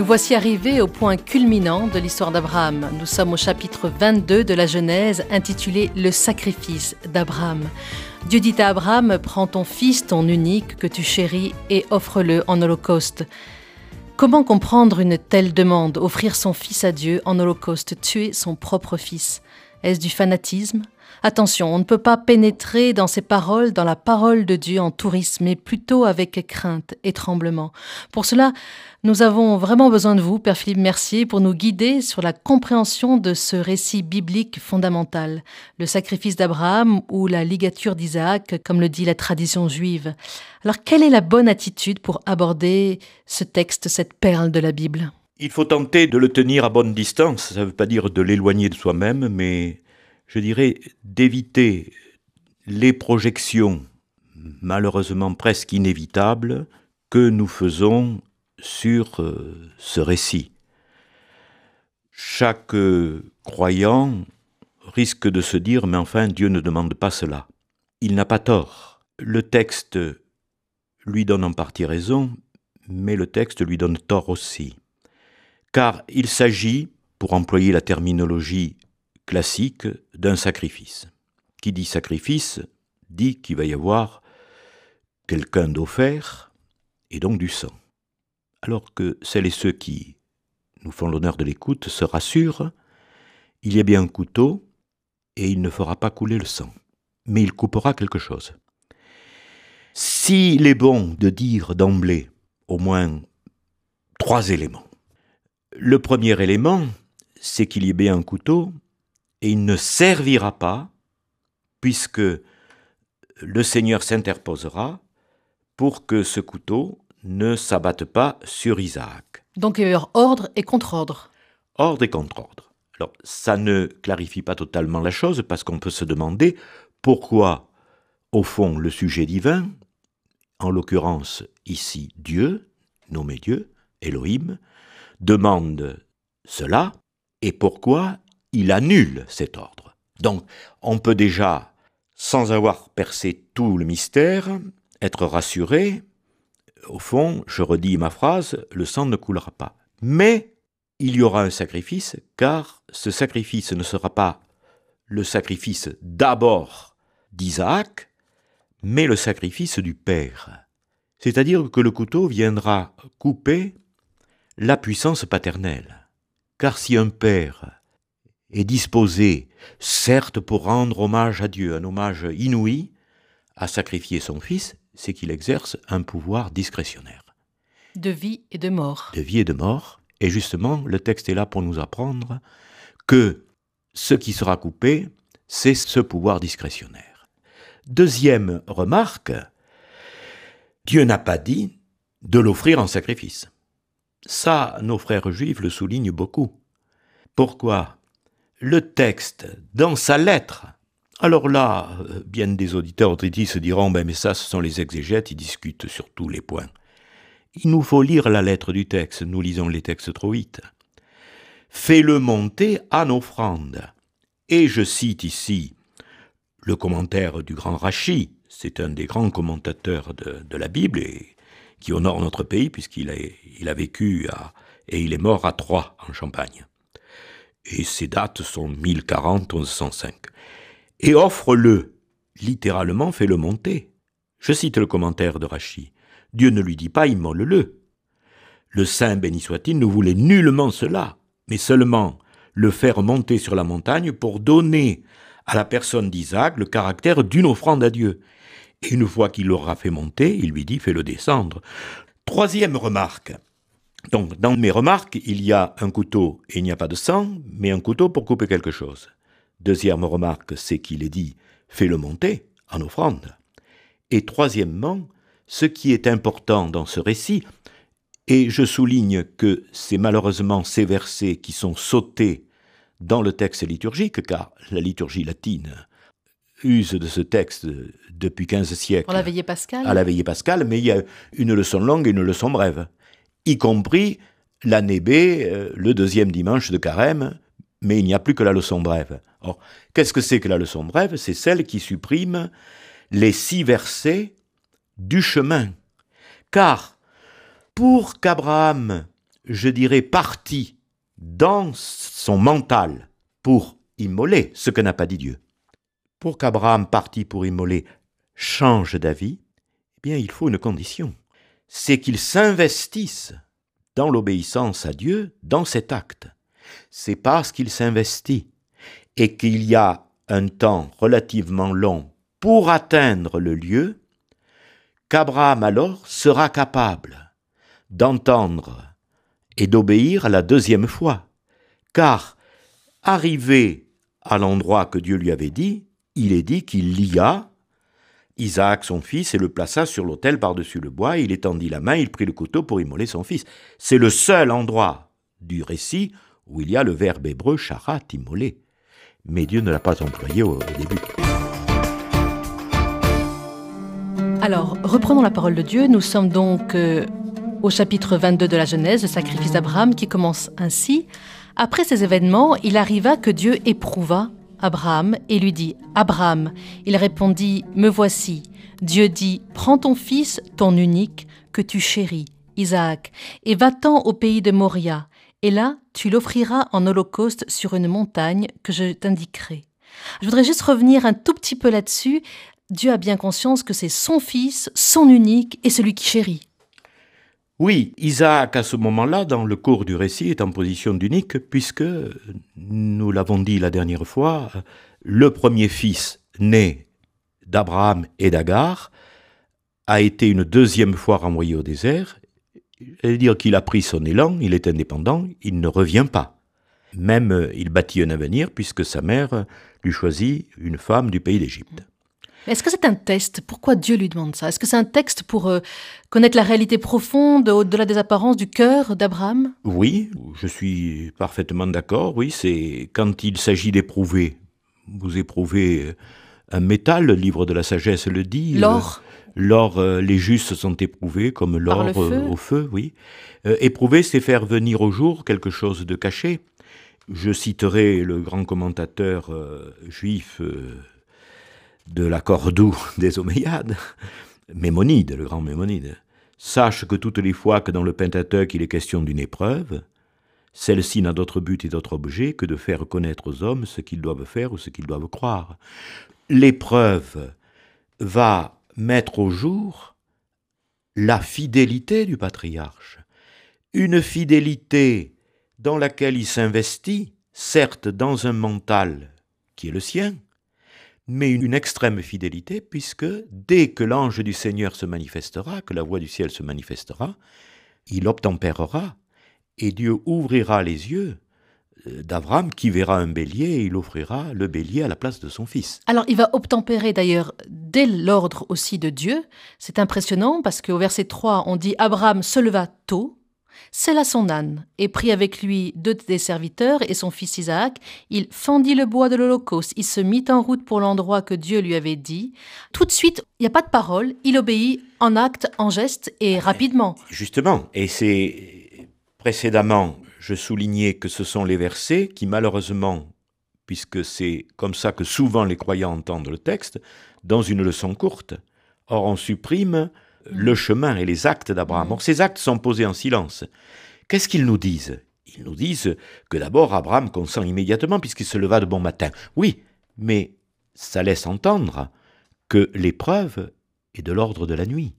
Nous voici arrivés au point culminant de l'histoire d'Abraham. Nous sommes au chapitre 22 de la Genèse intitulé Le sacrifice d'Abraham. Dieu dit à Abraham, prends ton fils, ton unique, que tu chéris, et offre-le en holocauste. Comment comprendre une telle demande, offrir son fils à Dieu en holocauste, tuer son propre fils? Est-ce du fanatisme? Attention, on ne peut pas pénétrer dans ces paroles, dans la parole de Dieu en tourisme, mais plutôt avec crainte et tremblement. Pour cela, nous avons vraiment besoin de vous, Père Philippe Mercier, pour nous guider sur la compréhension de ce récit biblique fondamental, le sacrifice d'Abraham ou la ligature d'Isaac, comme le dit la tradition juive. Alors, quelle est la bonne attitude pour aborder ce texte, cette perle de la Bible? Il faut tenter de le tenir à bonne distance. Ça ne veut pas dire de l'éloigner de soi-même, mais je dirais, d'éviter les projections malheureusement presque inévitables que nous faisons sur euh, ce récit. Chaque croyant risque de se dire, mais enfin Dieu ne demande pas cela. Il n'a pas tort. Le texte lui donne en partie raison, mais le texte lui donne tort aussi. Car il s'agit, pour employer la terminologie classique d'un sacrifice. Qui dit sacrifice dit qu'il va y avoir quelqu'un d'offert et donc du sang. Alors que celles et ceux qui nous font l'honneur de l'écoute se rassurent, il y a bien un couteau et il ne fera pas couler le sang, mais il coupera quelque chose. S'il est bon de dire d'emblée au moins trois éléments. Le premier élément, c'est qu'il y ait un couteau et il ne servira pas, puisque le Seigneur s'interposera pour que ce couteau ne s'abatte pas sur Isaac. Donc il y a ordre et contre-ordre. Ordre et contre-ordre. Alors ça ne clarifie pas totalement la chose parce qu'on peut se demander pourquoi, au fond, le sujet divin, en l'occurrence ici Dieu, nommé Dieu, Elohim, demande cela et pourquoi il annule cet ordre. Donc, on peut déjà, sans avoir percé tout le mystère, être rassuré. Au fond, je redis ma phrase, le sang ne coulera pas. Mais il y aura un sacrifice, car ce sacrifice ne sera pas le sacrifice d'abord d'Isaac, mais le sacrifice du Père. C'est-à-dire que le couteau viendra couper la puissance paternelle. Car si un père est disposé, certes pour rendre hommage à Dieu, un hommage inouï, à sacrifier son fils, c'est qu'il exerce un pouvoir discrétionnaire. De vie et de mort. De vie et de mort. Et justement, le texte est là pour nous apprendre que ce qui sera coupé, c'est ce pouvoir discrétionnaire. Deuxième remarque, Dieu n'a pas dit de l'offrir en sacrifice. Ça, nos frères juifs le soulignent beaucoup. Pourquoi? Le texte dans sa lettre. Alors là, euh, bien des auditeurs autritis se diront, ben mais ça, ce sont les exégètes, ils discutent sur tous les points. Il nous faut lire la lettre du texte, nous lisons les textes trop vite. Fais-le monter en offrande. Et je cite ici le commentaire du grand Rachi, c'est un des grands commentateurs de, la Bible qui honore notre pays puisqu'il a, vécu et il est mort à Troyes en Champagne et ces dates sont 1040-1105, et offre-le, littéralement fait le monter. Je cite le commentaire de Rachi. Dieu ne lui dit pas immole-le. Le saint béni soit-il ne voulait nullement cela, mais seulement le faire monter sur la montagne pour donner à la personne d'Isaac le caractère d'une offrande à Dieu. Une fois qu'il l'aura fait monter, il lui dit fais-le descendre. Troisième remarque. Donc, dans mes remarques, il y a un couteau et il n'y a pas de sang, mais un couteau pour couper quelque chose. Deuxième remarque, c'est qu'il est dit fais-le monter en offrande. Et troisièmement, ce qui est important dans ce récit, et je souligne que c'est malheureusement ces versets qui sont sautés dans le texte liturgique, car la liturgie latine use de ce texte depuis 15 siècles. À la veillée pascale À la veillée pascale, mais il y a une leçon longue et une leçon brève y compris l'année B, euh, le deuxième dimanche de carême, mais il n'y a plus que la leçon brève. Or, qu'est-ce que c'est que la leçon brève? C'est celle qui supprime les six versets du chemin. Car, pour qu'Abraham je dirais, parti dans son mental pour immoler ce que n'a pas dit Dieu. Pour qu'Abraham parti pour immoler change d'avis, eh bien il faut une condition, c'est qu'il s'investisse dans l'obéissance à Dieu dans cet acte. C'est parce qu'il s'investit et qu'il y a un temps relativement long pour atteindre le lieu qu'Abraham alors sera capable d'entendre et d'obéir la deuxième fois. Car, arrivé à l'endroit que Dieu lui avait dit, il est dit qu'il lia Isaac son fils et le plaça sur l'autel par-dessus le bois, il étendit la main, il prit le couteau pour immoler son fils. C'est le seul endroit du récit où il y a le verbe hébreu charat, immoler. Mais Dieu ne l'a pas employé au, début. Alors, reprenons la parole de Dieu. Nous sommes donc euh, au chapitre 22 de la Genèse, le sacrifice d'Abraham, qui commence ainsi. Après ces événements, il arriva que Dieu éprouva Abraham et lui dit, Abraham, il répondit, Me voici. Dieu dit, Prends ton fils, ton unique, que tu chéris, Isaac, et va-t'en au pays de Moria, et là tu l'offriras en holocauste sur une montagne que je t'indiquerai. Je voudrais juste revenir un tout petit peu là-dessus. Dieu a bien conscience que c'est son fils, son unique, et celui qui chérit. Oui, Isaac, à ce moment-là, dans le cours du récit, est en position d'unique, puisque, nous l'avons dit la dernière fois, le premier fils né d'Abraham et d'Agar a été une deuxième fois renvoyé au désert. cest dire qu'il a pris son élan, il est indépendant, il ne revient pas. Même il bâtit un avenir, puisque sa mère lui choisit une femme du pays d'Égypte. Est-ce que c'est un test? Pourquoi Dieu lui demande ça? Est-ce que c'est un texte pour euh, connaître la réalité profonde, au-delà des apparences, du cœur d'Abraham? Oui, je suis parfaitement d'accord. Oui, c'est quand il s'agit d'éprouver. Vous éprouvez euh, un métal, le livre de la sagesse le dit. L'or L'or, euh, les justes sont éprouvés comme l'or au feu, oui. éprouver, c'est faire venir au jour quelque chose de caché. Je citerai le grand commentateur juif de la Cordoue des Omeyyades, Mémonide, le grand Mémonide. Sache que toutes les fois que dans le Pentateuque il est question d'une épreuve, celle-ci n'a d'autre but et d'autre objet que de faire connaître aux hommes ce qu'ils doivent faire ou ce qu'ils doivent croire. L'épreuve va mettre au jour la fidélité du patriarche, une fidélité dans laquelle il s'investit, certes dans un mental qui est le sien, mais une extrême fidélité, puisque dès que l'ange du Seigneur se manifestera, que la voix du ciel se manifestera, il obtempérera, et Dieu ouvrira les yeux euh, d'Abraham qui verra un bélier et il offrira le bélier à la place de son fils. Alors il va obtempérer d'ailleurs dès l'ordre aussi de Dieu. C'est impressionnant parce qu'au verset 3 on dit Abraham se leva tôt là son âne, et prit avec lui deux des serviteurs et son fils Isaac. Il fendit le bois de l'Holocauste, il se mit en route pour l'endroit que Dieu lui avait dit. Tout de suite, il n'y a pas de parole, il obéit en acte, en geste et rapidement. Justement, et c'est précédemment, je soulignais que ce sont les versets qui malheureusement, puisque c'est comme ça que souvent les croyants entendent le texte, dans une leçon courte. Or, on supprime le chemin et les actes d'Abraham. Or, ces actes sont posés en silence. Qu'est-ce qu'ils nous disent? Ils nous disent que d'abord Abraham consent immédiatement puisqu'il se leva de bon matin. Oui, mais ça laisse entendre que l'épreuve est de l'ordre de la nuit.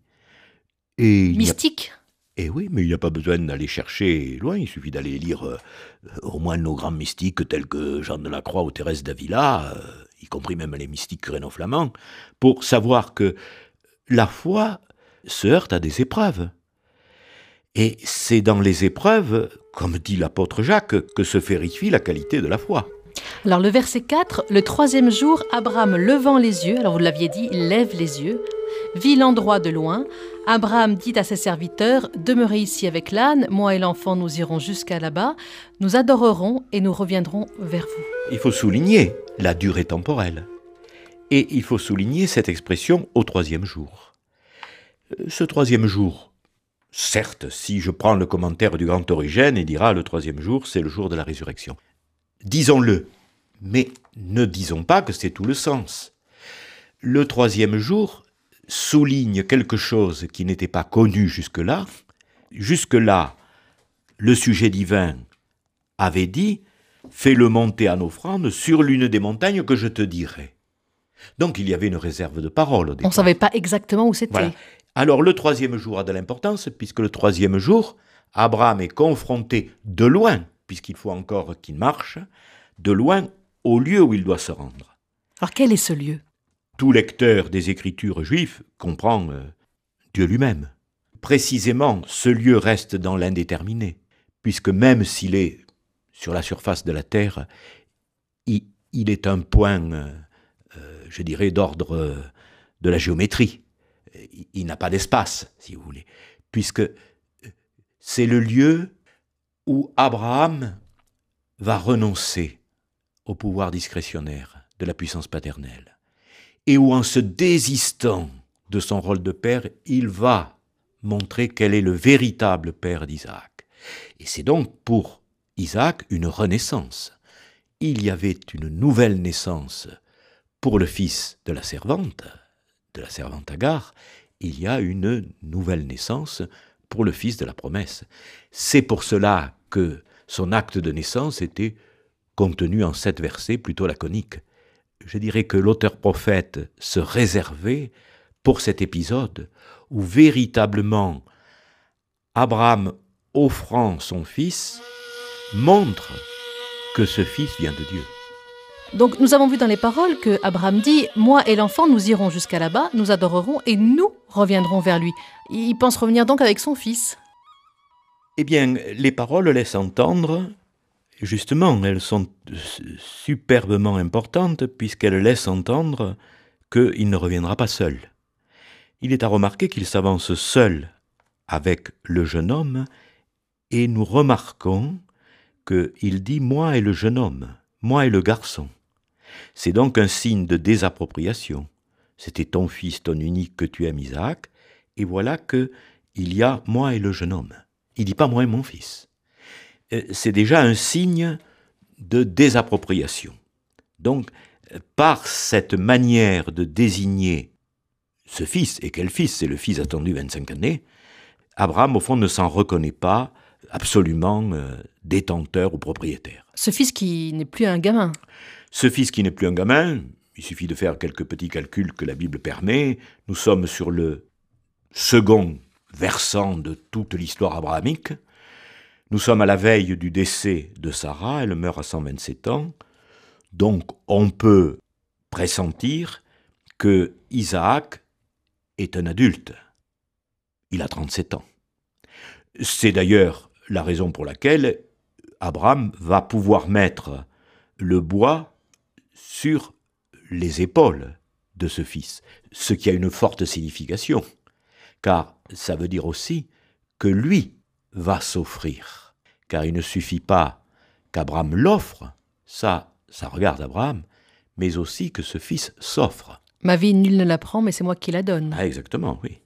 Et Mystique Eh oui, mais il n'y a pas besoin d'aller chercher loin, il suffit d'aller lire euh, au moins nos grands mystiques tels que Jean de la Croix ou Thérèse d'Avila, euh, y compris même les mystiques créno-flamands, pour savoir que la foi se heurte à des épreuves. Et c'est dans les épreuves, comme dit l'apôtre Jacques, que se vérifie la qualité de la foi. Alors le verset 4, le troisième jour, Abraham levant les yeux, alors vous l'aviez dit, il lève les yeux, vit l'endroit de loin. Abraham dit à ses serviteurs, Demeurez ici avec l'âne, moi et l'enfant nous irons jusqu'à là-bas, nous adorerons et nous reviendrons vers vous. Il faut souligner la durée temporelle. Et il faut souligner cette expression au troisième jour. Ce troisième jour, certes, si je prends le commentaire du grand Origène, il dira le troisième jour, c'est le jour de la résurrection. Disons-le, mais ne disons pas que c'est tout le sens. Le troisième jour souligne quelque chose qui n'était pas connu jusque-là. Jusque-là, le sujet divin avait dit Fais-le monter en offrande sur l'une des montagnes que je te dirai. Donc il y avait une réserve de parole. On ne savait pas exactement où c'était. Alors le troisième jour a de l'importance, puisque le troisième jour, Abraham est confronté de loin, puisqu'il faut encore qu'il marche, de loin au lieu où il doit se rendre. Alors quel est ce lieu? Tout lecteur des Écritures juives comprend euh, Dieu lui-même. Précisément, ce lieu reste dans l'indéterminé, puisque même s'il est sur la surface de la Terre, il, est un point, euh, euh, je dirais, d'ordre de la géométrie. Il, n'a pas d'espace, si vous voulez, puisque c'est le lieu où Abraham va renoncer au pouvoir discrétionnaire de la puissance paternelle, et où en se désistant de son rôle de père, il va montrer quel est le véritable père d'Isaac. Et c'est donc pour Isaac une renaissance. Il y avait une nouvelle naissance pour le fils de la servante, de la servante Agar, il y a une nouvelle naissance pour le fils de la promesse. C'est pour cela que son acte de naissance était contenu en sept versets plutôt laconiques. Je dirais que l'auteur-prophète se réservait pour cet épisode où véritablement Abraham offrant son fils montre que ce fils vient de Dieu. Donc nous avons vu dans les paroles que Abraham dit Moi et l'enfant, nous irons jusqu'à là-bas, nous adorerons et nous reviendrons vers lui. Il pense revenir donc avec son fils. Eh bien, les paroles laissent entendre, justement, elles sont superbement importantes puisqu'elles laissent entendre qu'il ne reviendra pas seul. Il est à remarquer qu'il s'avance seul avec le jeune homme et nous remarquons qu'il dit moi et le jeune homme, moi et le garçon. C'est donc un signe de désappropriation. C'était ton fils, ton unique que tu aimes, Isaac, et voilà que il y a moi et le jeune homme. Il dit pas moi et mon fils. Euh, c'est déjà un signe de désappropriation. Donc, par cette manière de désigner ce fils, et quel fils C'est le fils attendu 25 années, Abraham, au fond, ne s'en reconnaît pas absolument euh, détenteur ou propriétaire. Ce fils qui n'est plus un gamin. Ce fils qui n'est plus un gamin, il suffit de faire quelques petits calculs que la Bible permet. Nous sommes sur le second versant de toute l'histoire abrahamique. Nous sommes à la veille du décès de Sarah, elle meurt à 127 ans. Donc on peut pressentir que Isaac est un adulte. Il a 37 ans. C'est d'ailleurs la raison pour laquelle Abraham va pouvoir mettre le bois sur les épaules de ce fils, ce qui a une forte signification, car ça veut dire aussi que lui va s'offrir, car il ne suffit pas qu'Abraham l'offre, ça, ça regarde Abraham, mais aussi que ce fils s'offre. Ma vie, nul ne la prend, mais c'est moi qui la donne. Ah, exactement, oui.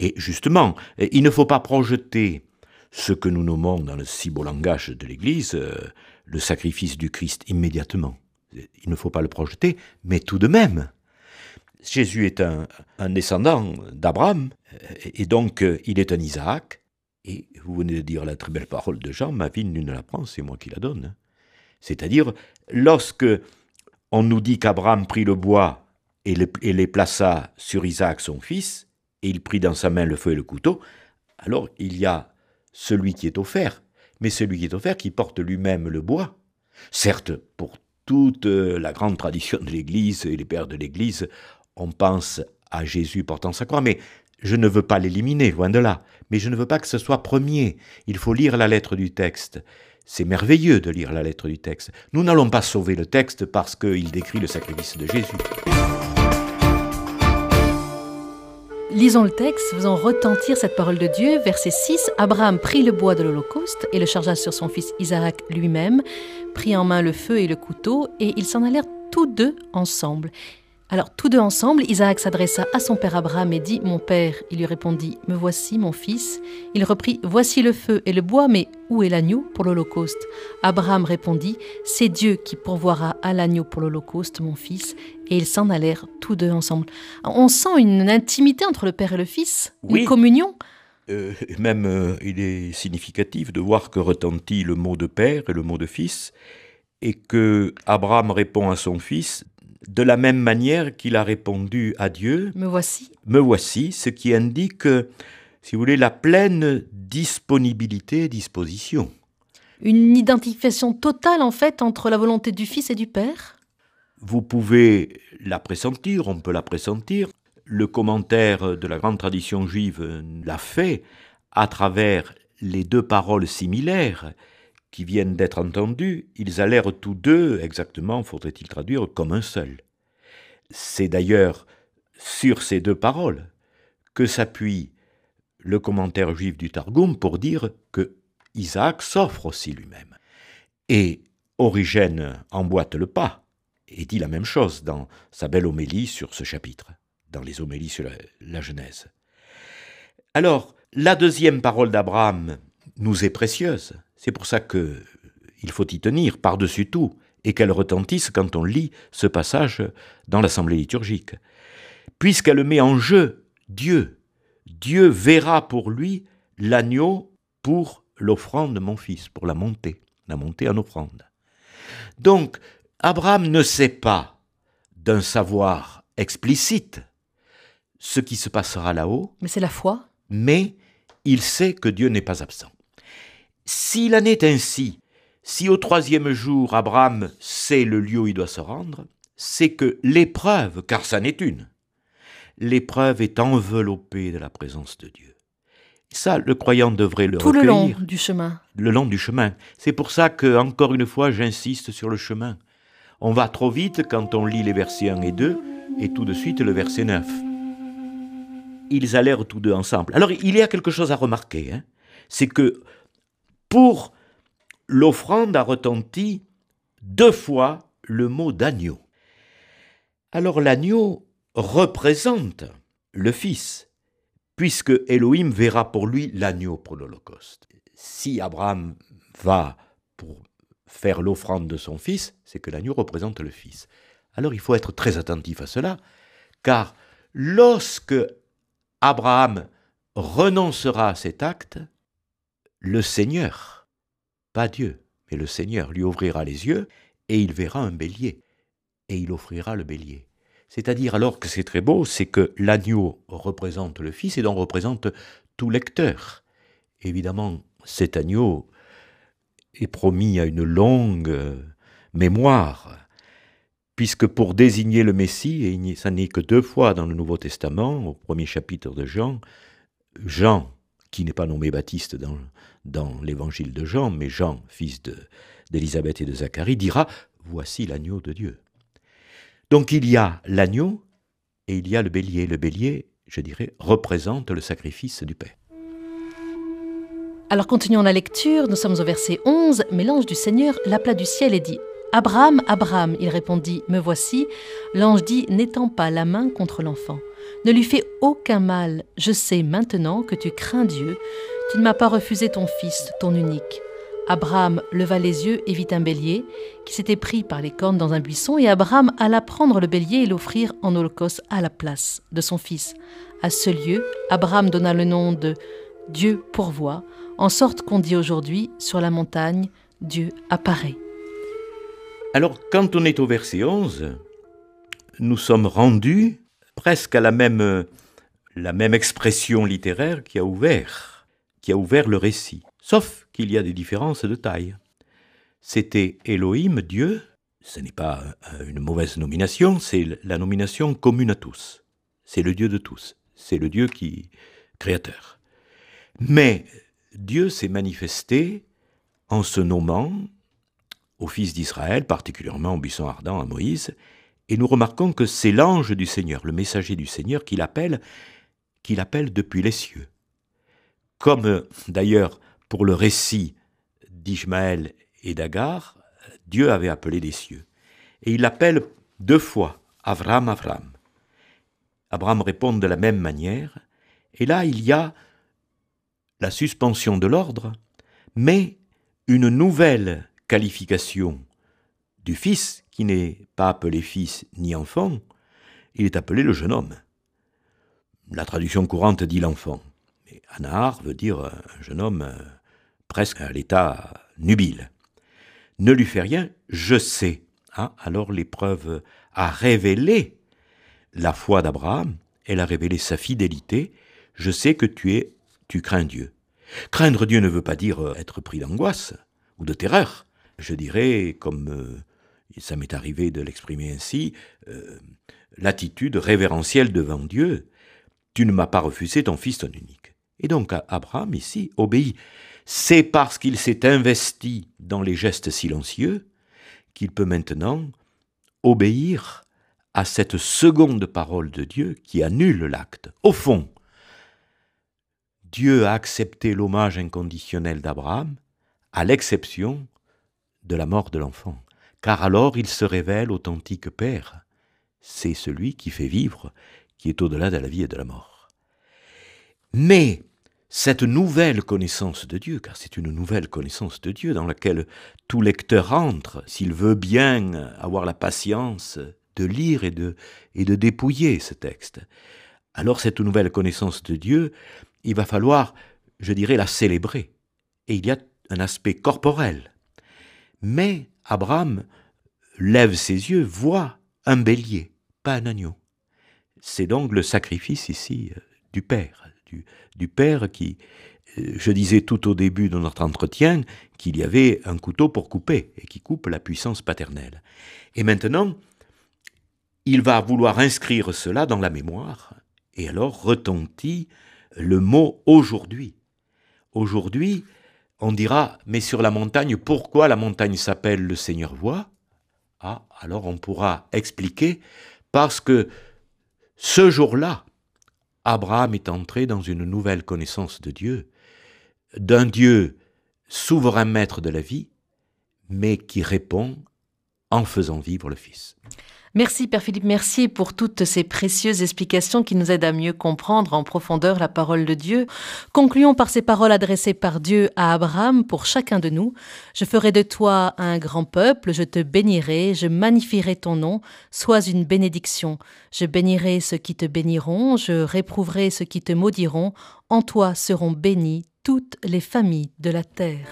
Et justement, il ne faut pas projeter ce que nous nommons dans le si beau langage de l'Église euh, le sacrifice du Christ immédiatement. Il ne faut pas le projeter, mais tout de même. Jésus est un, descendant d'Abraham, et donc euh, il est un Isaac, et vous venez de dire la très belle parole de Jean, ma vie, nul ne la prend, c'est moi qui la donne. C'est-à-dire, lorsque on nous dit qu'Abraham prit le bois et, et les plaça sur Isaac son fils, et il prit dans sa main le feu et le couteau, alors il y a celui qui est offert, mais celui qui est offert qui porte lui-même le bois. Certes, pour toute la grande tradition de l'Église et les pères de l'Église, on pense à Jésus portant sa croix, mais je ne veux pas l'éliminer, loin de là, mais je ne veux pas que ce soit premier. Il faut lire la lettre du texte. C'est merveilleux de lire la lettre du texte. Nous n'allons pas sauver le texte parce qu'il décrit le sacrifice de Jésus. Lisons le texte, faisons retentir cette parole de Dieu. Verset 6. Abraham prit le bois de l'Holocauste et le chargea sur son fils Isaac lui-même, prit en main le feu et le couteau, et ils s'en allèrent tous deux ensemble. Alors tous deux ensemble, Isaac s'adressa à son père Abraham et dit Mon père. Il lui répondit Me voici, mon fils. Il reprit Voici le feu et le bois, mais où est l'agneau pour l'Holocauste? Abraham répondit C'est Dieu qui pourvoira à l'agneau pour l'Holocauste, mon fils. Et ils s'en allèrent tous deux ensemble. On sent une intimité entre le père et le fils, une communion? euh, même euh, il est significatif de voir que retentit le mot de père et le mot de fils, et que Abraham répond à son fils de la même manière qu'il a répondu à Dieu. Me voici. Me voici, ce qui indique, si vous voulez, la pleine disponibilité et disposition. Une identification totale, en fait, entre la volonté du Fils et du Père Vous pouvez la pressentir, on peut la pressentir. Le commentaire de la grande tradition juive l'a fait à travers les deux paroles similaires qui viennent d'être entendues. Ils allèrent tous deux, exactement, faudrait-il traduire, comme un seul. C'est d'ailleurs sur ces deux paroles que s'appuie le commentaire juif du Targum pour dire que Isaac s'offre aussi lui-même. Et Origène emboîte le pas et dit la même chose dans sa belle homélie sur ce chapitre, dans les homélies sur la, Genèse. Alors, la deuxième parole d'Abraham nous est précieuse. C'est pour ça que il faut y tenir par-dessus tout et qu'elle retentisse quand on lit ce passage dans l'assemblée liturgique. Puisqu'elle met en jeu Dieu. Dieu verra pour lui l'agneau pour l'offrande de mon fils, pour la montée, la montée en offrande. Donc, Abraham ne sait pas d'un savoir explicite ce qui se passera là-haut. Mais c'est la foi. Mais il sait que Dieu n'est pas absent. S'il en est ainsi, si au troisième jour Abraham sait le lieu où il doit se rendre, c'est que l'épreuve, car ça n'est une, l'épreuve est enveloppée de la présence de Dieu. Ça, le croyant devrait le Tout le long du chemin. Le long du chemin. C'est pour ça que, encore une fois, j'insiste sur le chemin. On va trop vite quand on lit les versets 1 et 2, et tout de suite le verset 9. Ils allèrent tous deux ensemble. Alors, il y a quelque chose à remarquer. Hein. C'est que pour l'offrande a retenti deux fois le mot d'agneau. Alors l'agneau représente le Fils puisque Elohim verra pour lui l'agneau pour l'Holocauste. Si Abraham va pour faire l'offrande de son fils, c'est que l'agneau représente le fils. Alors il faut être très attentif à cela, car lorsque Abraham renoncera à cet acte, le Seigneur, pas Dieu, mais le Seigneur lui ouvrira les yeux et il verra un bélier, et il offrira le bélier. C'est-à-dire alors que c'est très beau, c'est que l'agneau représente le Fils et donc représente tout lecteur. Évidemment, cet agneau est promis à une longue euh, mémoire, puisque pour désigner le Messie, et ça n'est que deux fois dans le Nouveau Testament, au premier chapitre de Jean, Jean, qui n'est pas nommé Baptiste dans, l'évangile de Jean, mais Jean, fils d'Élisabeth et de Zacharie, dira, Voici l'agneau de Dieu. Donc il y a l'agneau et il y a le bélier. Le bélier, je dirais, représente le sacrifice du Père. Alors continuons la lecture, nous sommes au verset 11, mais l'ange du Seigneur l'appela du ciel et dit Abraham, Abraham, il répondit Me voici. L'ange dit N'étends pas la main contre l'enfant, ne lui fais aucun mal, je sais maintenant que tu crains Dieu, tu ne m'as pas refusé ton fils, ton unique. Abraham leva les yeux et vit un bélier qui s'était pris par les cornes dans un buisson, et Abraham alla prendre le bélier et l'offrir en holocauste à la place de son fils. À ce lieu, Abraham donna le nom de Dieu pourvoit, en sorte qu'on dit aujourd'hui, sur la montagne, Dieu apparaît. Alors, quand on est au verset 11, nous sommes rendus presque à la même, la même expression littéraire qui a ouvert, qui a ouvert le récit. Sauf qu'il y a des différences de taille. C'était Elohim, Dieu, ce n'est pas une mauvaise nomination, c'est la nomination commune à tous. C'est le Dieu de tous, c'est le Dieu qui créateur. Mais Dieu s'est manifesté en se nommant au fils d'Israël, particulièrement au buisson ardent à Moïse, et nous remarquons que c'est l'ange du Seigneur, le messager du Seigneur, qui l'appelle, qui l'appelle depuis les cieux. Comme d'ailleurs pour le récit d'Ishmaël et d'Agar, Dieu avait appelé des cieux. Et il appelle deux fois Avram, Avram. Abraham répond de la même manière. Et là, il y a la suspension de l'ordre, mais une nouvelle qualification du fils, qui n'est pas appelé fils ni enfant, il est appelé le jeune homme. La traduction courante dit l'enfant. Anahar veut dire un jeune homme euh, presque à l'état nubile. Ne lui fais rien, je sais. Hein. Alors l'épreuve a révélé la foi d'Abraham, elle a révélé sa fidélité. Je sais que tu es, tu crains Dieu. Craindre Dieu ne veut pas dire euh, être pris d'angoisse ou de terreur. Je dirais, comme ça m'est arrivé de l'exprimer ainsi, euh, l'attitude révérentielle devant Dieu. Tu ne m'as pas refusé ton fils ton unique. Et donc Abraham ici obéit. C'est parce qu'il s'est investi dans les gestes silencieux qu'il peut maintenant obéir à cette seconde parole de Dieu qui annule l'acte. Au fond, Dieu a accepté l'hommage inconditionnel d'Abraham, à l'exception de la mort de l'enfant, car alors il se révèle authentique Père. C'est celui qui fait vivre, qui est au-delà de la vie et de la mort. Mais cette nouvelle connaissance de Dieu, car c'est une nouvelle connaissance de Dieu dans laquelle tout lecteur entre, s'il veut bien avoir la patience de lire et de, dépouiller ce texte. Alors cette nouvelle connaissance de Dieu, il va falloir, je dirais, la célébrer. Et il y a un aspect corporel. Mais Abraham lève ses yeux, voit un bélier, pas un agneau. C'est donc le sacrifice ici euh, du Père, du, du Père qui, euh, je disais tout au début de notre entretien qu'il y avait un couteau pour couper et qui coupe la puissance paternelle. Et maintenant, il va vouloir inscrire cela dans la mémoire, et alors retentit le mot aujourd'hui. Aujourd'hui, on dira, mais sur la montagne, pourquoi la montagne s'appelle le Seigneur voit Ah, alors on pourra expliquer, parce que ce jour-là, Abraham est entré dans une nouvelle connaissance de Dieu, d'un Dieu souverain maître de la vie, mais qui répond en faisant vivre le Fils. Merci Père Philippe Mercier pour toutes ces précieuses explications qui nous aident à mieux comprendre en profondeur la parole de Dieu. Concluons par ces paroles adressées par Dieu à Abraham pour chacun de nous. Je ferai de toi un grand peuple, je te bénirai, je magnifierai ton nom, sois une bénédiction. Je bénirai ceux qui te béniront, je réprouverai ceux qui te maudiront, en toi seront bénies toutes les familles de la terre.